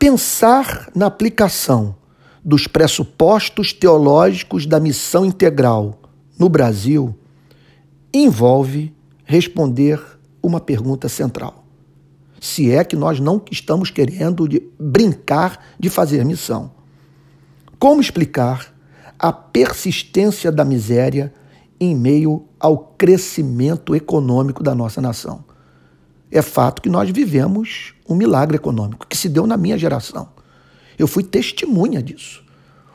pensar na aplicação dos pressupostos teológicos da missão integral no Brasil envolve responder uma pergunta central. Se é que nós não estamos querendo de brincar de fazer missão. Como explicar a persistência da miséria em meio ao crescimento econômico da nossa nação? É fato que nós vivemos um milagre econômico que se deu na minha geração. Eu fui testemunha disso.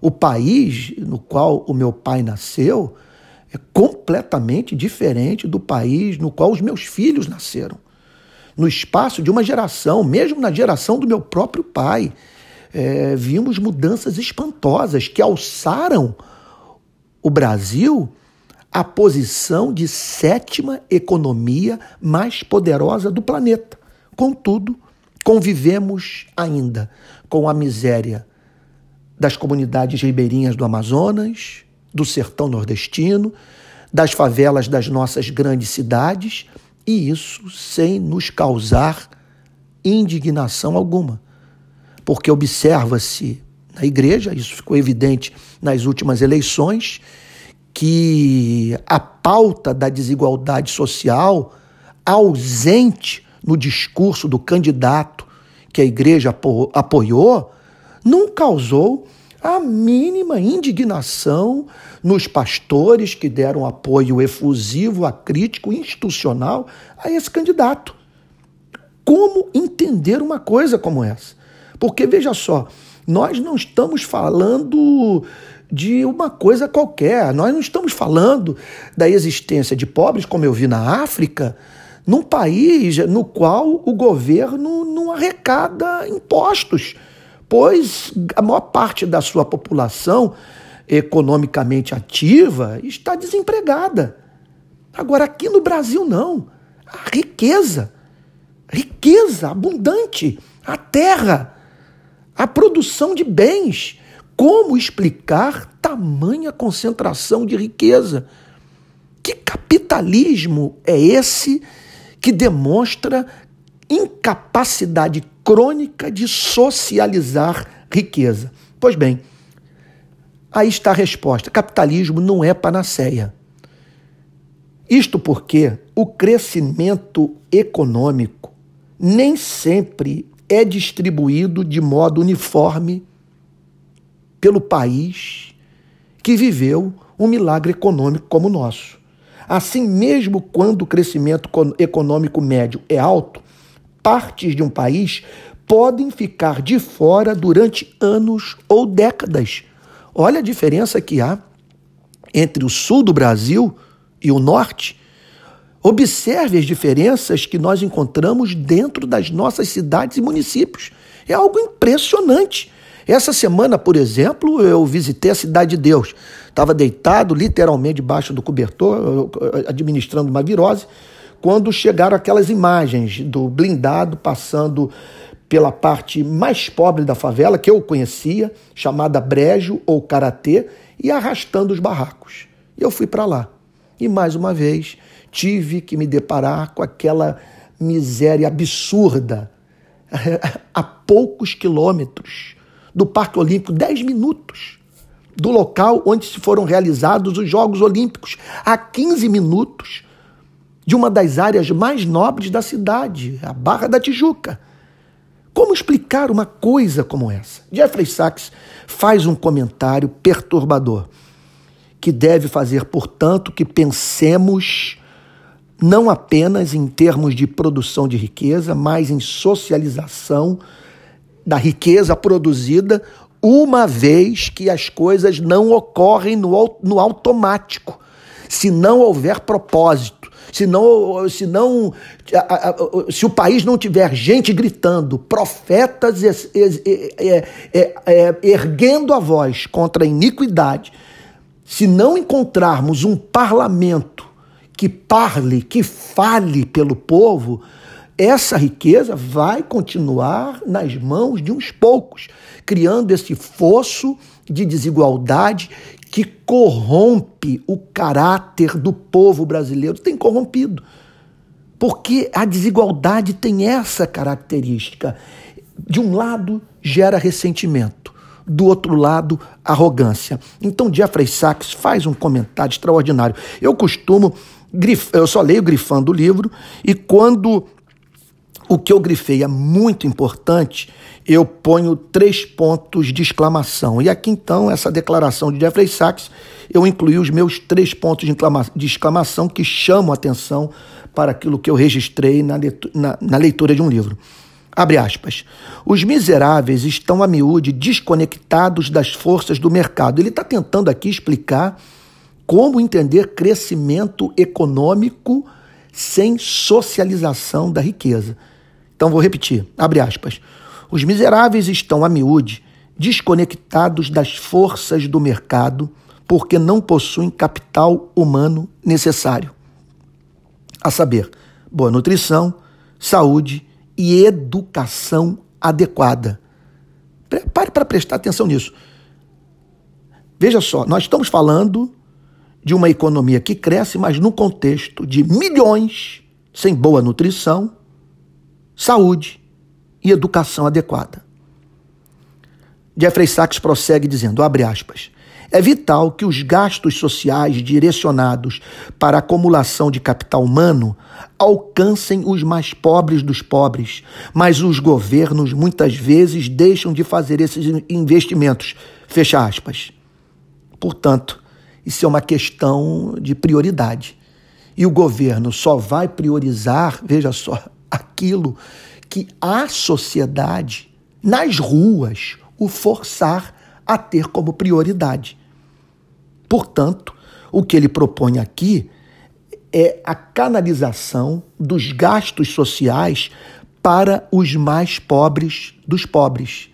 O país no qual o meu pai nasceu é completamente diferente do país no qual os meus filhos nasceram. No espaço de uma geração, mesmo na geração do meu próprio pai, é, vimos mudanças espantosas que alçaram o Brasil à posição de sétima economia mais poderosa do planeta. Contudo, convivemos ainda com a miséria das comunidades ribeirinhas do Amazonas, do sertão nordestino, das favelas das nossas grandes cidades, e isso sem nos causar indignação alguma. Porque observa-se na igreja, isso ficou evidente nas últimas eleições, que a pauta da desigualdade social, ausente no discurso do candidato que a igreja apoiou, não causou a mínima indignação nos pastores que deram apoio efusivo, acrítico, institucional a esse candidato. Como entender uma coisa como essa? Porque veja só, nós não estamos falando de uma coisa qualquer, nós não estamos falando da existência de pobres, como eu vi na África, num país no qual o governo não arrecada impostos pois a maior parte da sua população economicamente ativa está desempregada. Agora, aqui no Brasil, não. A riqueza, riqueza abundante, a terra, a produção de bens. Como explicar tamanha concentração de riqueza? Que capitalismo é esse que demonstra incapacidade crônica de socializar riqueza. Pois bem, aí está a resposta: capitalismo não é panaceia. Isto porque o crescimento econômico nem sempre é distribuído de modo uniforme pelo país que viveu um milagre econômico como o nosso. Assim, mesmo quando o crescimento econômico médio é alto, partes de um país podem ficar de fora durante anos ou décadas. Olha a diferença que há entre o sul do Brasil e o norte. Observe as diferenças que nós encontramos dentro das nossas cidades e municípios. É algo impressionante. Essa semana, por exemplo, eu visitei a Cidade de Deus. Estava deitado literalmente debaixo do cobertor, administrando uma virose quando chegaram aquelas imagens do blindado passando pela parte mais pobre da favela, que eu conhecia, chamada Brejo ou Karatê, e arrastando os barracos. E eu fui para lá. E mais uma vez tive que me deparar com aquela miséria absurda a poucos quilômetros do Parque Olímpico, 10 minutos do local onde se foram realizados os Jogos Olímpicos, a 15 minutos de uma das áreas mais nobres da cidade, a Barra da Tijuca. Como explicar uma coisa como essa? Jeffrey Sachs faz um comentário perturbador, que deve fazer, portanto, que pensemos não apenas em termos de produção de riqueza, mas em socialização da riqueza produzida, uma vez que as coisas não ocorrem no, no automático, se não houver propósito se não, se não, se o país não tiver gente gritando, profetas erguendo a voz contra a iniquidade, se não encontrarmos um parlamento que parle, que fale pelo povo, essa riqueza vai continuar nas mãos de uns poucos, criando esse fosso de desigualdade que corrompe o caráter do povo brasileiro. Tem corrompido. Porque a desigualdade tem essa característica. de um lado gera ressentimento, do outro lado arrogância. Então Jeffrey Sachs faz um comentário extraordinário. Eu costumo eu só leio grifando o livro e quando o que eu grifei é muito importante, eu ponho três pontos de exclamação. E aqui então, essa declaração de Jeffrey Sachs, eu incluí os meus três pontos de exclamação que chamam a atenção para aquilo que eu registrei na leitura, na, na leitura de um livro. Abre aspas. Os miseráveis estão a miúde desconectados das forças do mercado. Ele está tentando aqui explicar como entender crescimento econômico sem socialização da riqueza. Então vou repetir, abre aspas. Os miseráveis estão a miúde desconectados das forças do mercado porque não possuem capital humano necessário. A saber, boa nutrição, saúde e educação adequada. Pare para prestar atenção nisso. Veja só, nós estamos falando de uma economia que cresce, mas no contexto de milhões sem boa nutrição, saúde e educação adequada. Jeffrey Sachs prossegue dizendo, abre aspas, é vital que os gastos sociais direcionados para a acumulação de capital humano alcancem os mais pobres dos pobres, mas os governos muitas vezes deixam de fazer esses investimentos. Fecha aspas. Portanto, isso é uma questão de prioridade. E o governo só vai priorizar, veja só, aquilo que a sociedade, nas ruas, o forçar a ter como prioridade. Portanto, o que ele propõe aqui é a canalização dos gastos sociais para os mais pobres dos pobres.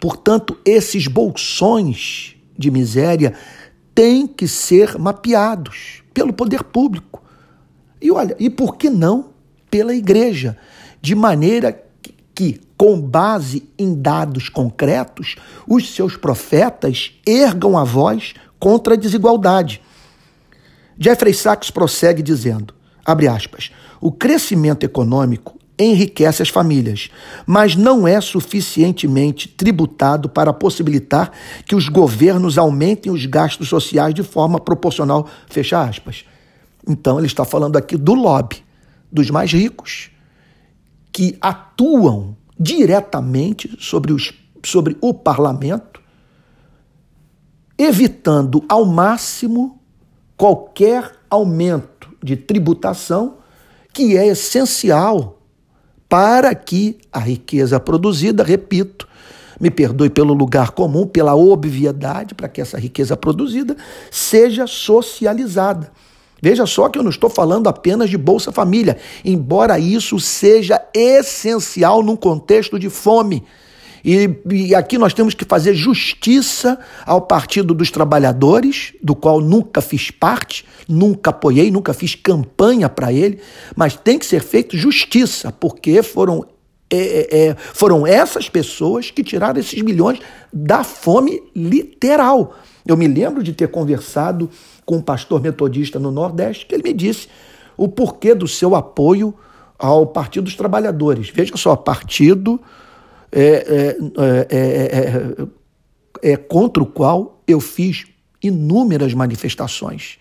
Portanto, esses bolsões de miséria têm que ser mapeados pelo poder público. E olha, e por que não pela igreja? De maneira que, com base em dados concretos, os seus profetas ergam a voz contra a desigualdade. Jeffrey Sachs prossegue dizendo, abre aspas, o crescimento econômico enriquece as famílias, mas não é suficientemente tributado para possibilitar que os governos aumentem os gastos sociais de forma proporcional. Fecha aspas. Então, ele está falando aqui do lobby, dos mais ricos, que atuam diretamente sobre, os, sobre o parlamento, evitando ao máximo qualquer aumento de tributação que é essencial para que a riqueza produzida, repito, me perdoe pelo lugar comum, pela obviedade, para que essa riqueza produzida seja socializada. Veja só que eu não estou falando apenas de Bolsa Família, embora isso seja essencial num contexto de fome. E, e, aqui nós temos que fazer justiça ao Partido dos Trabalhadores, do qual nunca fiz parte, nunca apoiei, nunca fiz campanha para ele, mas tem que ser feito justiça, porque foram, é, é, é, foram essas pessoas que tiraram esses milhões da fome literal. Eu me lembro de ter conversado com um pastor metodista no Nordeste, que ele me disse o porquê do seu apoio ao Partido dos Trabalhadores. Veja só, partido é é, é, é, é, contra o qual eu fiz inúmeras manifestações.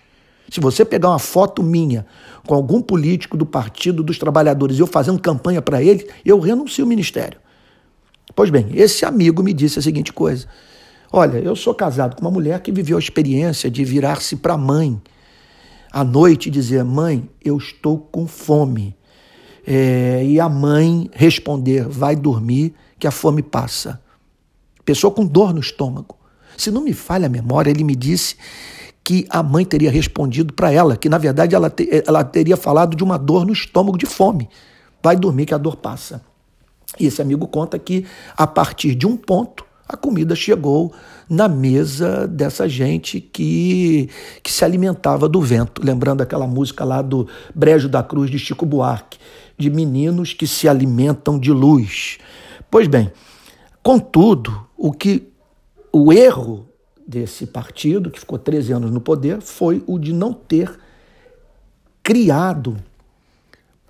Se você pegar uma foto minha com algum político do Partido dos Trabalhadores e eu fazendo campanha para ele, eu renuncio ao ministério. Pois bem, esse amigo me disse a seguinte coisa: Olha, eu sou casado com uma mulher que viveu a experiência de virar-se para a mãe à noite e dizer: Mãe, eu estou com fome. É, e a mãe responder: Vai dormir que a fome passa. Pessoa com dor no estômago. Se não me falha a memória, ele me disse que a mãe teria respondido para ela, que na verdade ela, te, ela teria falado de uma dor no estômago de fome. Vai dormir que a dor passa. E esse amigo conta que a partir de um ponto a comida chegou na mesa dessa gente que, que se alimentava do vento. Lembrando aquela música lá do Brejo da Cruz de Chico Buarque, de meninos que se alimentam de luz. Pois bem, contudo, o que o erro desse partido, que ficou 13 anos no poder, foi o de não ter criado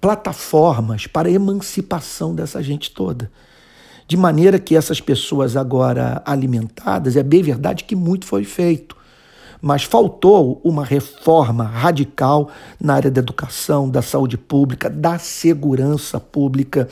plataformas para a emancipação dessa gente toda. De maneira que essas pessoas agora alimentadas, é bem verdade que muito foi feito, mas faltou uma reforma radical na área da educação, da saúde pública, da segurança pública.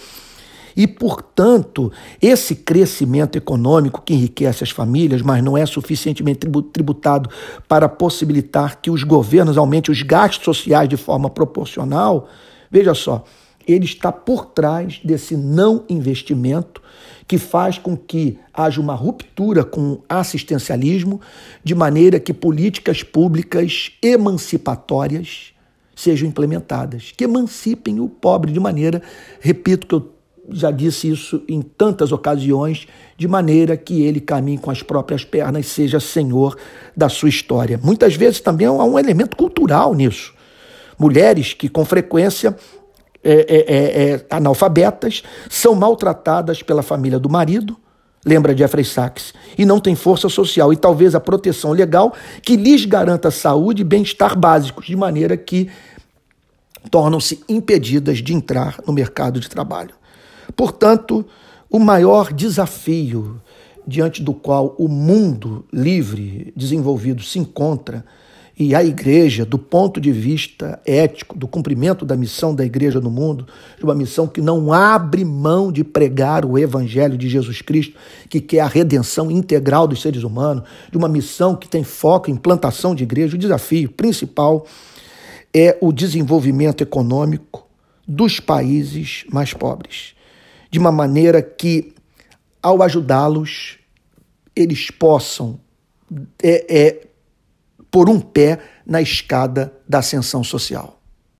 E, portanto, esse crescimento econômico que enriquece as famílias, mas não é suficientemente tributado para possibilitar que os governos aumentem os gastos sociais de forma proporcional, veja só, ele está por trás desse não investimento que faz com que haja uma ruptura com o assistencialismo, de maneira que políticas públicas emancipatórias sejam implementadas, que emancipem o pobre de maneira, repito que eu já disse isso em tantas ocasiões, de maneira que ele caminhe com as próprias pernas seja senhor da sua história. Muitas vezes também há um elemento cultural nisso. Mulheres que com frequência é, é, é, é, analfabetas, são maltratadas pela família do marido, lembra Jeffrey Sachs, e não têm força social e talvez a proteção legal que lhes garanta saúde e bem-estar básicos, de maneira que tornam-se impedidas de entrar no mercado de trabalho. Portanto, o maior desafio diante do qual o mundo livre, desenvolvido, se encontra e a igreja, do ponto de vista ético, do cumprimento da missão da igreja no mundo, de uma missão que não abre mão de pregar o evangelho de Jesus Cristo, que quer a redenção integral dos seres humanos, de uma missão que tem foco em plantação de igreja, o desafio principal é o desenvolvimento econômico dos países mais pobres, de uma maneira que, ao ajudá-los, eles possam é, é, por um pé na escada da ascensão social.